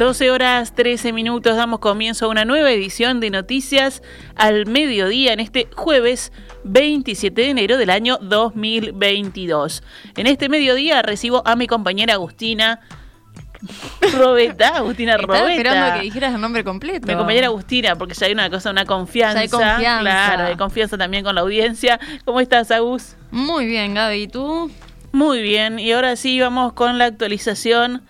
12 horas 13 minutos damos comienzo a una nueva edición de Noticias al Mediodía en este jueves 27 de enero del año 2022. En este mediodía recibo a mi compañera Agustina Robeta, Agustina Estaba Robeta. esperando que dijeras el nombre completo. Mi compañera Agustina, porque ya hay una cosa, una confianza. Ya hay confianza. Claro, hay confianza también con la audiencia. ¿Cómo estás, Agus? Muy bien, Gaby. ¿Y tú? Muy bien, y ahora sí vamos con la actualización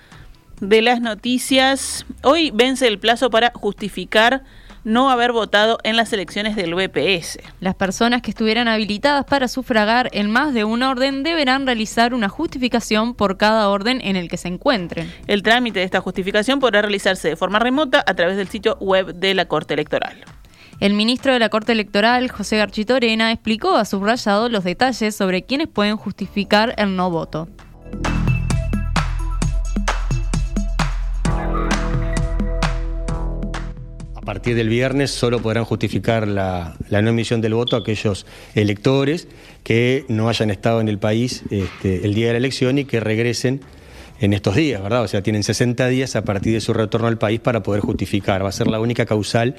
de las noticias. Hoy vence el plazo para justificar no haber votado en las elecciones del BPS. Las personas que estuvieran habilitadas para sufragar en más de un orden deberán realizar una justificación por cada orden en el que se encuentren. El trámite de esta justificación podrá realizarse de forma remota a través del sitio web de la Corte Electoral. El ministro de la Corte Electoral, José Garchitorena, explicó a subrayado los detalles sobre quiénes pueden justificar el no voto. A partir del viernes solo podrán justificar la, no emisión del voto aquellos electores que no hayan estado en el país este, el día de la elección y que regresen en estos días, ¿verdad? O sea, tienen 60 días a partir de su retorno al país para poder justificar. Va a ser la única causal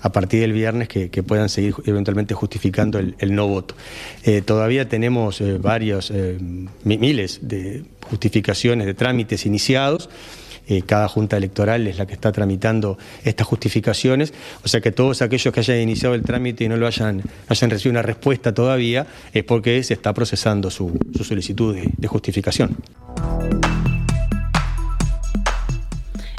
a partir del viernes que, puedan seguir eventualmente justificando el, el no voto. Eh, todavía tenemos eh, varios, eh, miles de justificaciones, de trámites iniciados. Eh, cada junta electoral es la que está tramitando estas justificaciones, o sea que todos aquellos que hayan iniciado el trámite y no lo hayan, hayan recibido una respuesta todavía es porque se está procesando su, su solicitud de, de justificación.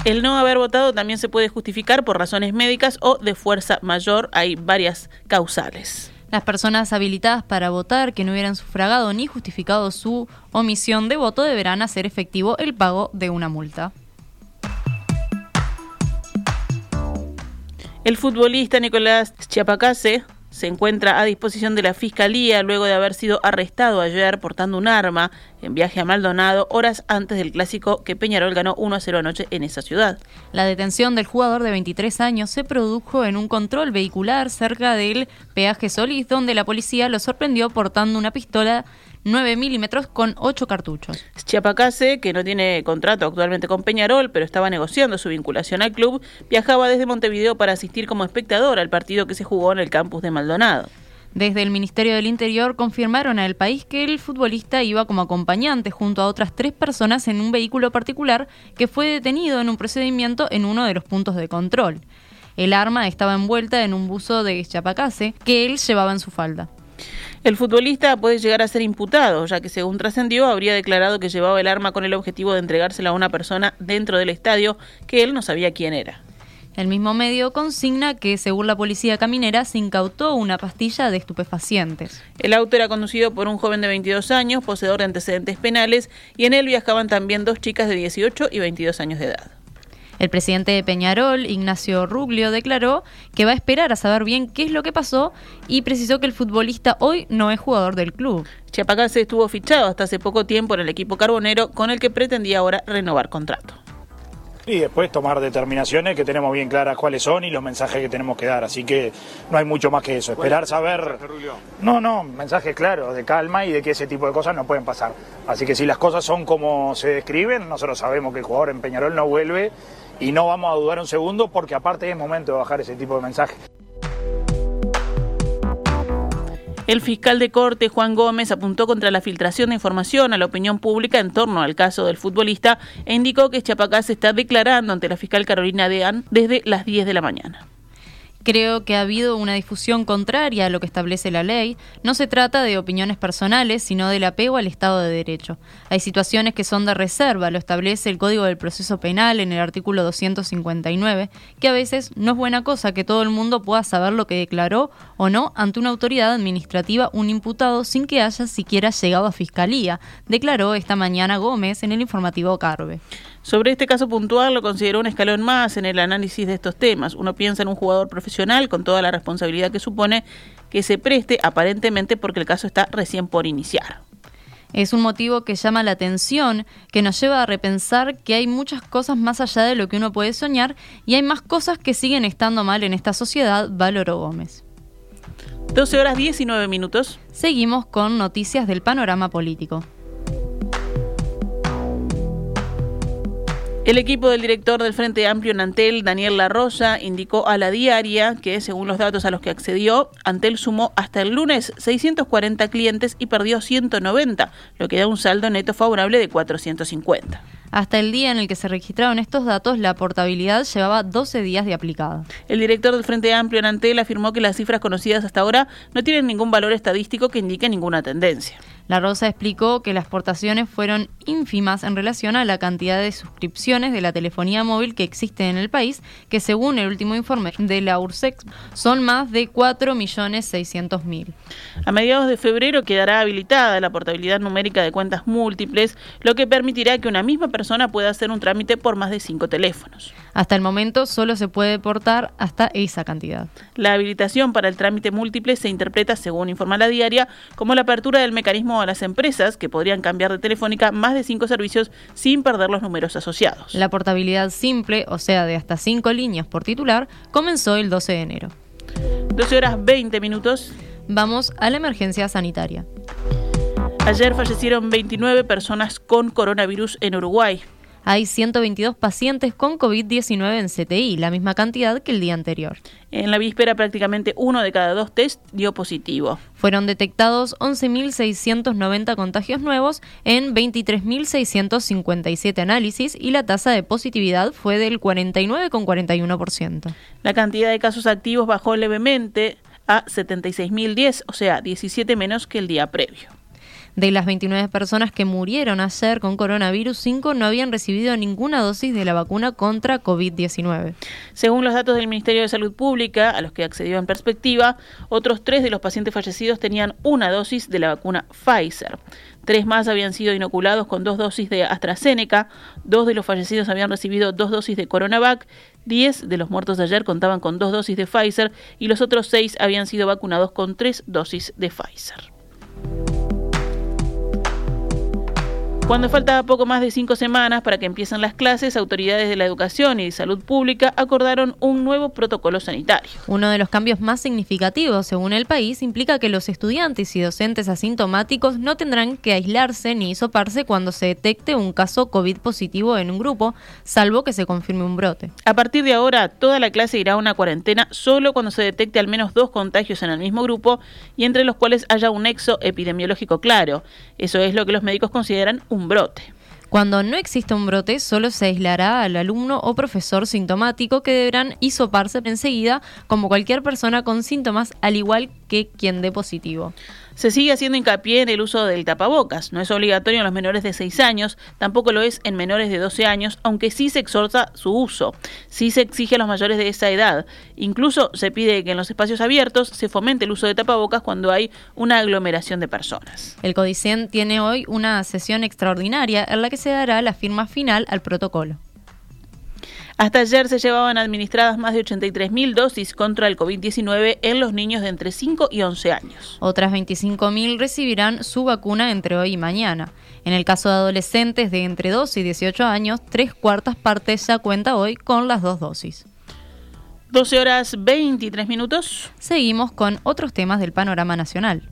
El no haber votado también se puede justificar por razones médicas o de fuerza mayor. Hay varias causales. Las personas habilitadas para votar que no hubieran sufragado ni justificado su omisión de voto deberán hacer efectivo el pago de una multa. El futbolista Nicolás Chiapacase se encuentra a disposición de la Fiscalía luego de haber sido arrestado ayer portando un arma en viaje a Maldonado horas antes del clásico que Peñarol ganó 1 a 0 anoche en esa ciudad. La detención del jugador de 23 años se produjo en un control vehicular cerca del peaje Solís, donde la policía lo sorprendió portando una pistola 9 milímetros con 8 cartuchos. Chiapacase, que no tiene contrato actualmente con Peñarol, pero estaba negociando su vinculación al club, viajaba desde Montevideo para asistir como espectador al partido que se jugó en el campus de Maldonado. Desde el Ministerio del Interior confirmaron al país que el futbolista iba como acompañante junto a otras tres personas en un vehículo particular que fue detenido en un procedimiento en uno de los puntos de control. El arma estaba envuelta en un buzo de Chapacase que él llevaba en su falda. El futbolista puede llegar a ser imputado, ya que según trascendió habría declarado que llevaba el arma con el objetivo de entregársela a una persona dentro del estadio que él no sabía quién era. El mismo medio consigna que, según la policía caminera, se incautó una pastilla de estupefacientes. El auto era conducido por un joven de 22 años, poseedor de antecedentes penales, y en él viajaban también dos chicas de 18 y 22 años de edad. El presidente de Peñarol, Ignacio Ruglio, declaró que va a esperar a saber bien qué es lo que pasó y precisó que el futbolista hoy no es jugador del club. Chiapacase estuvo fichado hasta hace poco tiempo en el equipo carbonero con el que pretendía ahora renovar contrato. Y después tomar determinaciones que tenemos bien claras cuáles son y los mensajes que tenemos que dar. Así que no hay mucho más que eso. Esperar saber. No, no, mensajes claros de calma y de que ese tipo de cosas no pueden pasar. Así que si las cosas son como se describen, nosotros sabemos que el jugador en Peñarol no vuelve y no vamos a dudar un segundo porque aparte es momento de bajar ese tipo de mensajes. El fiscal de corte, Juan Gómez, apuntó contra la filtración de información a la opinión pública en torno al caso del futbolista e indicó que Chapacá se está declarando ante la fiscal Carolina Dean desde las 10 de la mañana. Creo que ha habido una difusión contraria a lo que establece la ley. No se trata de opiniones personales, sino del apego al Estado de Derecho. Hay situaciones que son de reserva, lo establece el Código del Proceso Penal en el artículo 259, que a veces no es buena cosa que todo el mundo pueda saber lo que declaró o no ante una autoridad administrativa un imputado sin que haya siquiera llegado a fiscalía, declaró esta mañana Gómez en el informativo Carve. Sobre este caso puntual lo consideró un escalón más en el análisis de estos temas. Uno piensa en un jugador profesional con toda la responsabilidad que supone que se preste aparentemente porque el caso está recién por iniciar. Es un motivo que llama la atención, que nos lleva a repensar que hay muchas cosas más allá de lo que uno puede soñar y hay más cosas que siguen estando mal en esta sociedad, valoró Gómez. 12 horas 19 minutos. Seguimos con noticias del panorama político. El equipo del director del Frente Amplio en Antel, Daniel La Rosa, indicó a la diaria que, según los datos a los que accedió, Antel sumó hasta el lunes 640 clientes y perdió 190, lo que da un saldo neto favorable de 450. Hasta el día en el que se registraron estos datos, la portabilidad llevaba 12 días de aplicada. El director del Frente Amplio en Antel afirmó que las cifras conocidas hasta ahora no tienen ningún valor estadístico que indique ninguna tendencia. La Rosa explicó que las portaciones fueron ínfimas en relación a la cantidad de suscripciones de la telefonía móvil que existe en el país, que según el último informe de la URSEX son más de 4.600.000. A mediados de febrero quedará habilitada la portabilidad numérica de cuentas múltiples, lo que permitirá que una misma persona pueda hacer un trámite por más de cinco teléfonos. Hasta el momento solo se puede portar hasta esa cantidad. La habilitación para el trámite múltiple se interpreta, según informa la diaria, como la apertura del mecanismo a las empresas que podrían cambiar de telefónica más de cinco servicios sin perder los números asociados. La portabilidad simple, o sea, de hasta cinco líneas por titular, comenzó el 12 de enero. 12 horas 20 minutos. Vamos a la emergencia sanitaria. Ayer fallecieron 29 personas con coronavirus en Uruguay hay 122 pacientes con COVID-19 en CTI, la misma cantidad que el día anterior. En la víspera prácticamente uno de cada dos test dio positivo. Fueron detectados 11.690 contagios nuevos en 23.657 análisis y la tasa de positividad fue del 49,41%. La cantidad de casos activos bajó levemente a 76.010, o sea, 17 menos que el día previo. De las 29 personas que murieron ayer con coronavirus, 5 no habían recibido ninguna dosis de la vacuna contra COVID-19. Según los datos del Ministerio de Salud Pública, a los que accedió en perspectiva, otros tres de los pacientes fallecidos tenían una dosis de la vacuna Pfizer. Tres más habían sido inoculados con dos dosis de AstraZeneca, dos de los fallecidos habían recibido dos dosis de Coronavac, diez de los muertos de ayer contaban con dos dosis de Pfizer y los otros seis habían sido vacunados con tres dosis de Pfizer. Cuando faltaba poco más de cinco semanas para que empiecen las clases, autoridades de la educación y de salud pública acordaron un nuevo protocolo sanitario. Uno de los cambios más significativos, según el país, implica que los estudiantes y docentes asintomáticos no tendrán que aislarse ni hisoparse cuando se detecte un caso COVID positivo en un grupo, salvo que se confirme un brote. A partir de ahora, toda la clase irá a una cuarentena solo cuando se detecte al menos dos contagios en el mismo grupo y entre los cuales haya un nexo epidemiológico claro. Eso es lo que los médicos consideran un brote. Cuando no existe un brote, solo se aislará al alumno o profesor sintomático que deberán hisoparse enseguida como cualquier persona con síntomas, al igual que quien dé positivo. Se sigue haciendo hincapié en el uso del tapabocas. No es obligatorio en los menores de 6 años, tampoco lo es en menores de 12 años, aunque sí se exhorta su uso. Sí se exige a los mayores de esa edad. Incluso se pide que en los espacios abiertos se fomente el uso de tapabocas cuando hay una aglomeración de personas. El Codicen tiene hoy una sesión extraordinaria en la que se dará la firma final al protocolo. Hasta ayer se llevaban administradas más de 83.000 dosis contra el COVID-19 en los niños de entre 5 y 11 años. Otras 25.000 recibirán su vacuna entre hoy y mañana. En el caso de adolescentes de entre 12 y 18 años, tres cuartas partes ya cuenta hoy con las dos dosis. 12 horas 23 minutos. Seguimos con otros temas del panorama nacional.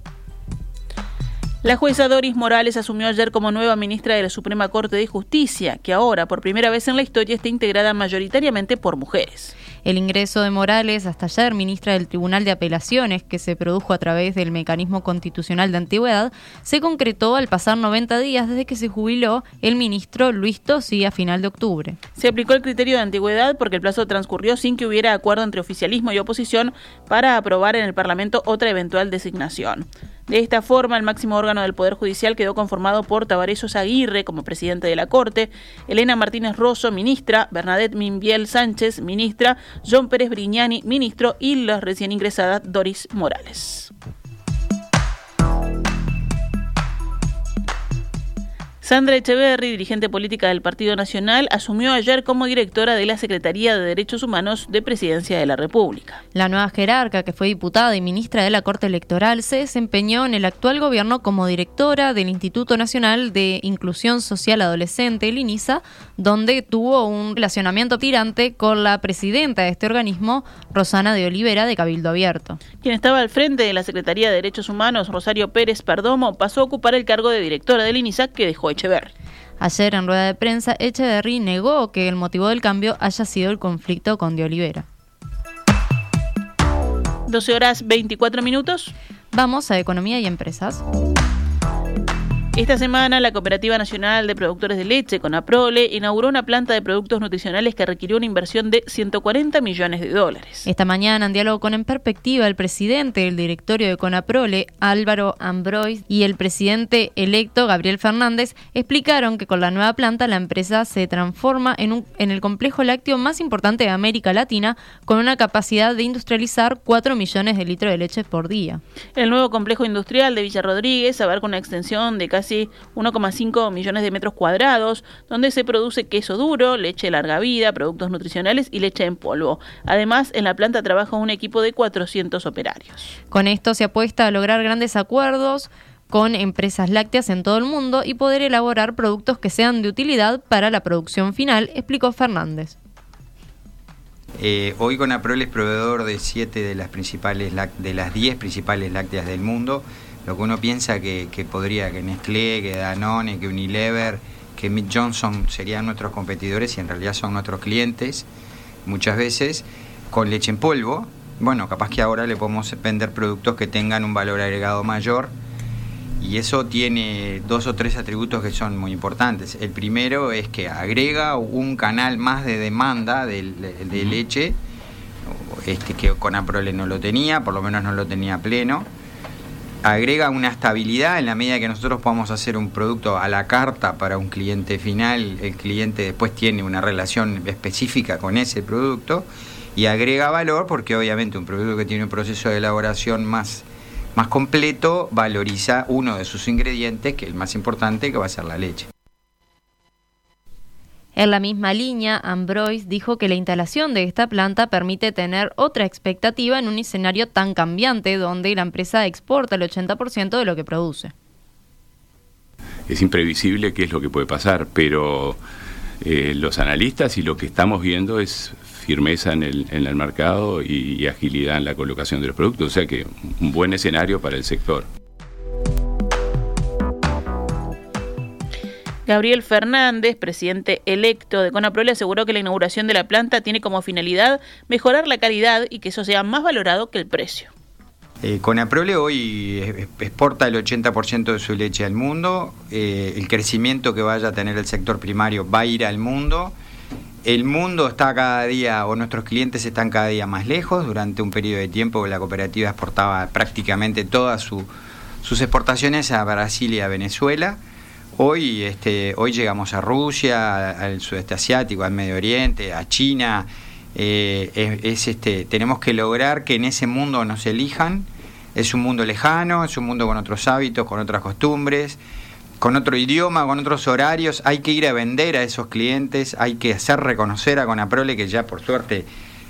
La jueza Doris Morales asumió ayer como nueva ministra de la Suprema Corte de Justicia, que ahora, por primera vez en la historia, está integrada mayoritariamente por mujeres. El ingreso de Morales, hasta ayer ministra del Tribunal de Apelaciones, que se produjo a través del mecanismo constitucional de antigüedad, se concretó al pasar 90 días desde que se jubiló el ministro Luis Tosi a final de octubre. Se aplicó el criterio de antigüedad porque el plazo transcurrió sin que hubiera acuerdo entre oficialismo y oposición para aprobar en el Parlamento otra eventual designación. De esta forma, el máximo órgano del Poder Judicial quedó conformado por Tabaresos Aguirre como presidente de la Corte, Elena Martínez Rosso, ministra, Bernadette Minbiel Sánchez, ministra, John Pérez Briñani, ministro, y la recién ingresada Doris Morales. Sandra Echeverry, dirigente política del Partido Nacional, asumió ayer como directora de la Secretaría de Derechos Humanos de Presidencia de la República. La nueva jerarca, que fue diputada y ministra de la Corte Electoral, se desempeñó en el actual gobierno como directora del Instituto Nacional de Inclusión Social Adolescente, el INISA, donde tuvo un relacionamiento tirante con la presidenta de este organismo, Rosana de Olivera, de Cabildo Abierto. Quien estaba al frente de la Secretaría de Derechos Humanos, Rosario Pérez Perdomo, pasó a ocupar el cargo de directora del INISA que dejó Echeverry. Ayer en rueda de prensa, Echeverry negó que el motivo del cambio haya sido el conflicto con De Olivera. 12 horas 24 minutos. Vamos a Economía y Empresas. Esta semana, la Cooperativa Nacional de Productores de Leche, CONAPROLE, inauguró una planta de productos nutricionales que requirió una inversión de 140 millones de dólares. Esta mañana, en diálogo con En Perspectiva, el presidente del directorio de CONAPROLE, Álvaro Ambrois, y el presidente electo, Gabriel Fernández, explicaron que con la nueva planta la empresa se transforma en, un, en el complejo lácteo más importante de América Latina, con una capacidad de industrializar 4 millones de litros de leche por día. El nuevo complejo industrial de Villa Rodríguez abarca una extensión de casi 1,5 millones de metros cuadrados, donde se produce queso duro, leche larga vida, productos nutricionales y leche en polvo. Además, en la planta trabaja un equipo de 400 operarios. Con esto se apuesta a lograr grandes acuerdos con empresas lácteas en todo el mundo y poder elaborar productos que sean de utilidad para la producción final, explicó Fernández. Eh, hoy Conaprol es proveedor de siete de las principales de las 10 principales lácteas del mundo lo que uno piensa que, podría, que Nestlé, que Danone, que Unilever, que Mick Johnson serían nuestros competidores y en realidad son nuestros clientes muchas veces, con leche en polvo, bueno, capaz que ahora le podemos vender productos que tengan un valor agregado mayor. Y eso tiene dos o tres atributos que son muy importantes. El primero es que agrega un canal más de demanda de, leche, este, que con Aprole no lo tenía, por lo menos no lo tenía pleno agrega una estabilidad en la medida que nosotros podamos hacer un producto a la carta para un cliente final, el cliente después tiene una relación específica con ese producto y agrega valor porque obviamente un producto que tiene un proceso de elaboración más, más completo valoriza uno de sus ingredientes, que es el más importante, que va a ser la leche. En la misma línea, Ambroise dijo que la instalación de esta planta permite tener otra expectativa en un escenario tan cambiante donde la empresa exporta el 80% de lo que produce. Es imprevisible qué es lo que puede pasar, pero eh, los analistas y lo que estamos viendo es firmeza en el, en el mercado y agilidad en la colocación de los productos, o sea que un buen escenario para el sector. Gabriel Fernández, presidente electo de Conaprole, aseguró que la inauguración de la planta tiene como finalidad mejorar la calidad y que eso sea más valorado que el precio. Eh, Conaprole hoy exporta el 80% de su leche al mundo, eh, el crecimiento que vaya a tener el sector primario va a ir al mundo, el mundo está cada día, o nuestros clientes están cada día más lejos, durante un periodo de tiempo la cooperativa exportaba prácticamente todas sus exportaciones a Brasil y a Venezuela, Hoy, este, hoy llegamos a Rusia, al sudeste asiático, al Medio Oriente, a China. Eh, es, este, tenemos que lograr que en ese mundo nos elijan. Es un mundo lejano, es un mundo con otros hábitos, con otras costumbres, con otro idioma, con otros horarios. Hay que ir a vender a esos clientes, hay que hacer reconocer a Conaprole, que ya por suerte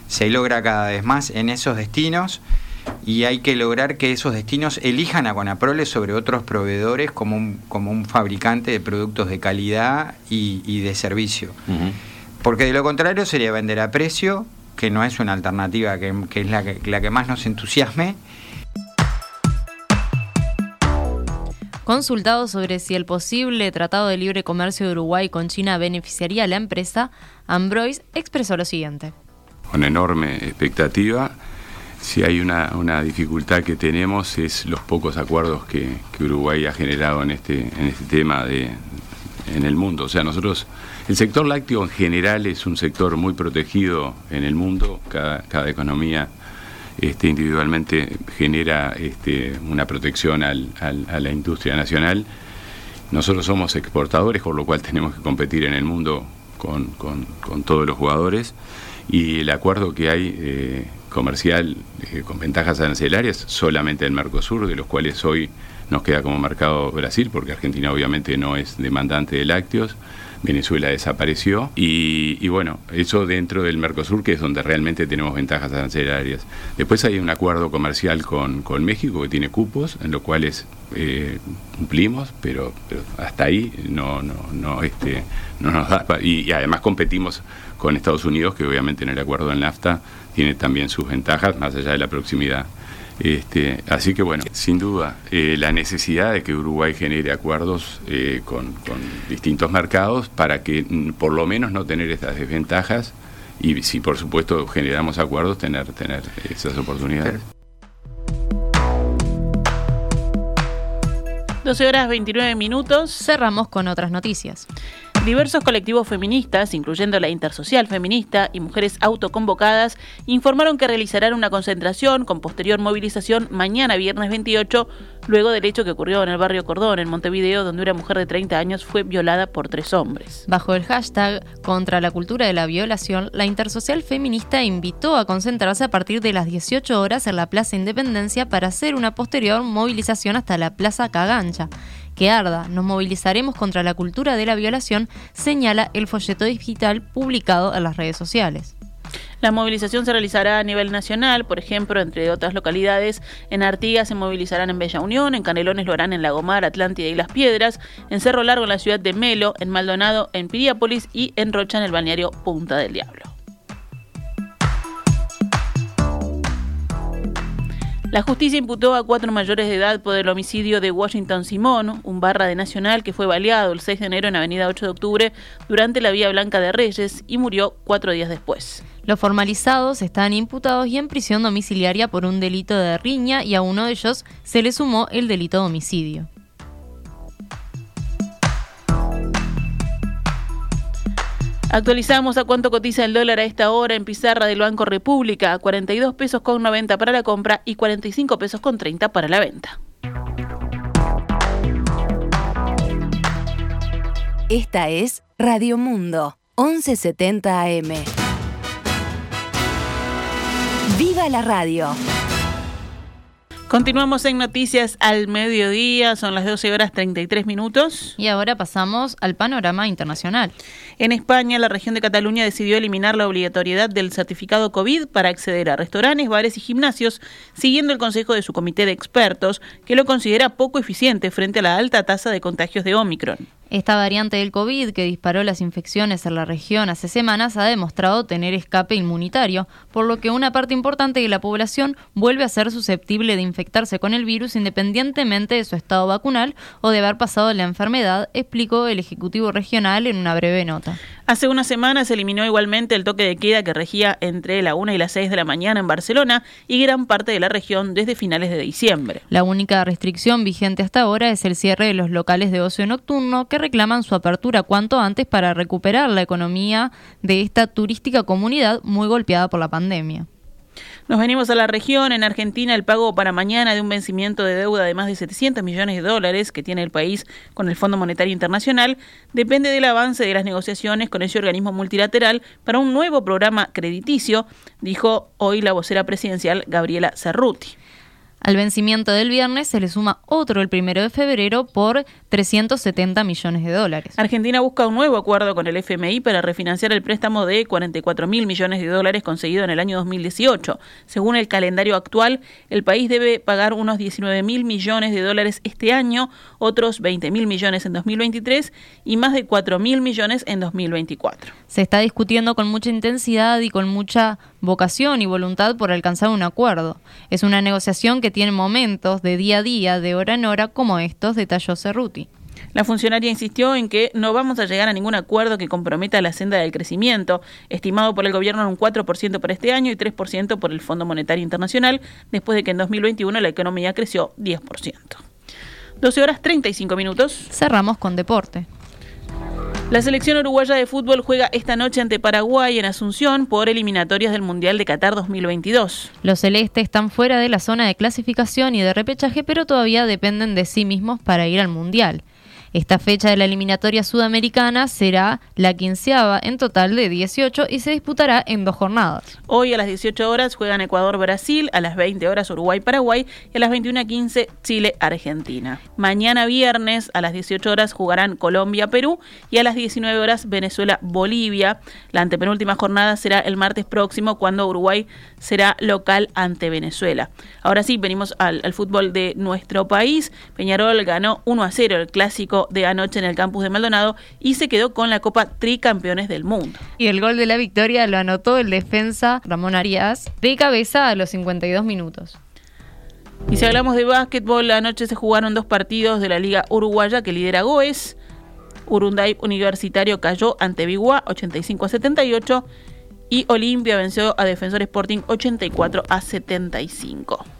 se logra cada vez más en esos destinos y hay que lograr que esos destinos elijan a Conaprole sobre otros proveedores como un, como un fabricante de productos de calidad y, de servicio. Porque de lo contrario sería vender a precio, que no es una alternativa que, es la que, la que más nos entusiasme. Consultado sobre si el posible Tratado de Libre Comercio de Uruguay con China beneficiaría a la empresa, Ambroise expresó lo siguiente. Con enorme expectativa si hay una, una, dificultad que tenemos es los pocos acuerdos que, Uruguay ha generado en este, en este tema de, en el mundo. O sea, nosotros, el sector lácteo en general es un sector muy protegido en el mundo, cada, cada economía este, individualmente genera este, una protección al, a la industria nacional. Nosotros somos exportadores, por lo cual tenemos que competir en el mundo con, con, con todos los jugadores y el acuerdo que hay eh, comercial eh, con ventajas arancelarias solamente el Mercosur, de los cuales hoy nos queda como mercado Brasil, porque Argentina obviamente no es demandante de lácteos, Venezuela desapareció y, bueno, eso dentro del Mercosur, que es donde realmente tenemos ventajas arancelarias. Después hay un acuerdo comercial con, con México que tiene cupos, en los cuales eh, cumplimos, pero, pero, hasta ahí no, no, no, este, no nos da. Y, además competimos con Estados Unidos, que obviamente en el acuerdo en NAFTA tiene también sus ventajas, más allá de la proximidad. Este, así que bueno, sin duda, eh, la necesidad de que Uruguay genere acuerdos eh, con, distintos mercados para que mm, por lo menos no tener estas desventajas y si por supuesto generamos acuerdos, tener, tener esas oportunidades. 12 horas 29 minutos. Cerramos con otras noticias. Diversos colectivos feministas, incluyendo la Intersocial Feminista y mujeres autoconvocadas, informaron que realizarán una concentración con posterior movilización mañana viernes 28, luego del hecho que ocurrió en el barrio Cordón, en Montevideo, donde una mujer de 30 años fue violada por tres hombres. Bajo el hashtag contra la cultura de la violación, la Intersocial Feminista invitó a concentrarse a partir de las 18 horas en la Plaza Independencia para hacer una posterior movilización hasta la Plaza Cagancha que arda. Nos movilizaremos contra la cultura de la violación, señala el folleto digital publicado en las redes sociales. La movilización se realizará a nivel nacional, por ejemplo, entre otras localidades. En Artigas se movilizarán en Bella Unión, en Canelones lo harán en Lagomar, Atlántida y Las Piedras, en Cerro Largo en la ciudad de Melo, en Maldonado, en Piriápolis y en Rocha en el balneario Punta del Diablo. La justicia imputó a cuatro mayores de edad por el homicidio de Washington Simón, un barra de Nacional que fue baleado el 6 de enero en Avenida 8 de Octubre durante la Vía Blanca de Reyes y murió cuatro días después. Los formalizados están imputados y en prisión domiciliaria por un delito de riña y a uno de ellos se le sumó el delito de homicidio. Actualizamos a cuánto cotiza el dólar a esta hora en pizarra del Banco República, 42 pesos con 90 para la compra y 45 pesos con 30 para la venta. Esta es Radio Mundo, 1170 AM. ¡Viva la radio! Continuamos en Noticias al Mediodía, son las 12 horas 33 minutos. Y ahora pasamos al panorama internacional. En España, la región de Cataluña decidió eliminar la obligatoriedad del certificado COVID para acceder a restaurantes, bares y gimnasios, siguiendo el consejo de su comité de expertos, que lo considera poco eficiente frente a la alta tasa de contagios de Omicron. Esta variante del COVID que disparó las infecciones en la región hace semanas ha demostrado tener escape inmunitario, por lo que una parte importante de la población vuelve a ser susceptible de infectarse con el virus independientemente de su estado vacunal o de haber pasado la enfermedad, explicó el Ejecutivo Regional en una breve nota. Hace unas semanas se eliminó igualmente el toque de queda que regía entre la 1 y las 6 de la mañana en Barcelona y gran parte de la región desde finales de diciembre. La única restricción vigente hasta ahora es el cierre de los locales de ocio nocturno que reclaman su apertura cuanto antes para recuperar la economía de esta turística comunidad muy golpeada por la pandemia. Nos venimos a la región. En Argentina, el pago para mañana de un vencimiento de deuda de más de 700 millones de dólares que tiene el país con el Fondo Monetario Internacional depende del avance de las negociaciones con ese organismo multilateral para un nuevo programa crediticio, dijo hoy la vocera presidencial Gabriela Cerruti. Al vencimiento del viernes se le suma otro el primero de febrero por 370 millones de dólares. Argentina busca un nuevo acuerdo con el FMI para refinanciar el préstamo de 44 mil millones de dólares conseguido en el año 2018. Según el calendario actual, el país debe pagar unos 19 mil millones de dólares este año, otros 20 mil millones en 2023 y más de 4 mil millones en 2024. Se está discutiendo con mucha intensidad y con mucha vocación y voluntad por alcanzar un acuerdo. Es una negociación que tiene momentos de día a día, de hora en hora, como estos, detalló Cerruti. La funcionaria insistió en que no vamos a llegar a ningún acuerdo que comprometa la senda del crecimiento, estimado por el gobierno en un 4% por este año y 3% por el Fondo Monetario Internacional, después de que en 2021 la economía creció 10%. 12 horas 35 minutos. Cerramos con deporte. La selección uruguaya de fútbol juega esta noche ante Paraguay en Asunción por eliminatorias del Mundial de Qatar 2022. Los celestes están fuera de la zona de clasificación y de repechaje, pero todavía dependen de sí mismos para ir al Mundial. Esta fecha de la eliminatoria sudamericana será la quinceava en total de 18 y se disputará en dos jornadas. Hoy a las 18 horas juegan Ecuador-Brasil, a las 20 horas Uruguay-Paraguay y a las 21.15 Chile-Argentina. Mañana viernes a las 18 horas jugarán Colombia-Perú y a las 19 horas Venezuela-Bolivia. La antepenúltima jornada será el martes próximo cuando Uruguay será local ante Venezuela. Ahora sí, venimos al, al fútbol de nuestro país. Peñarol ganó 1 a 0 el clásico de anoche en el campus de Maldonado y se quedó con la Copa Tricampeones del Mundo. Y el gol de la victoria lo anotó el defensa Ramón Arias de cabeza a los 52 minutos. Y si hablamos de básquetbol, anoche se jugaron dos partidos de la Liga Uruguaya que lidera Goes. Urunday Universitario cayó ante Biguá 85 a 78 y Olimpia venció a Defensor Sporting 84 a 75.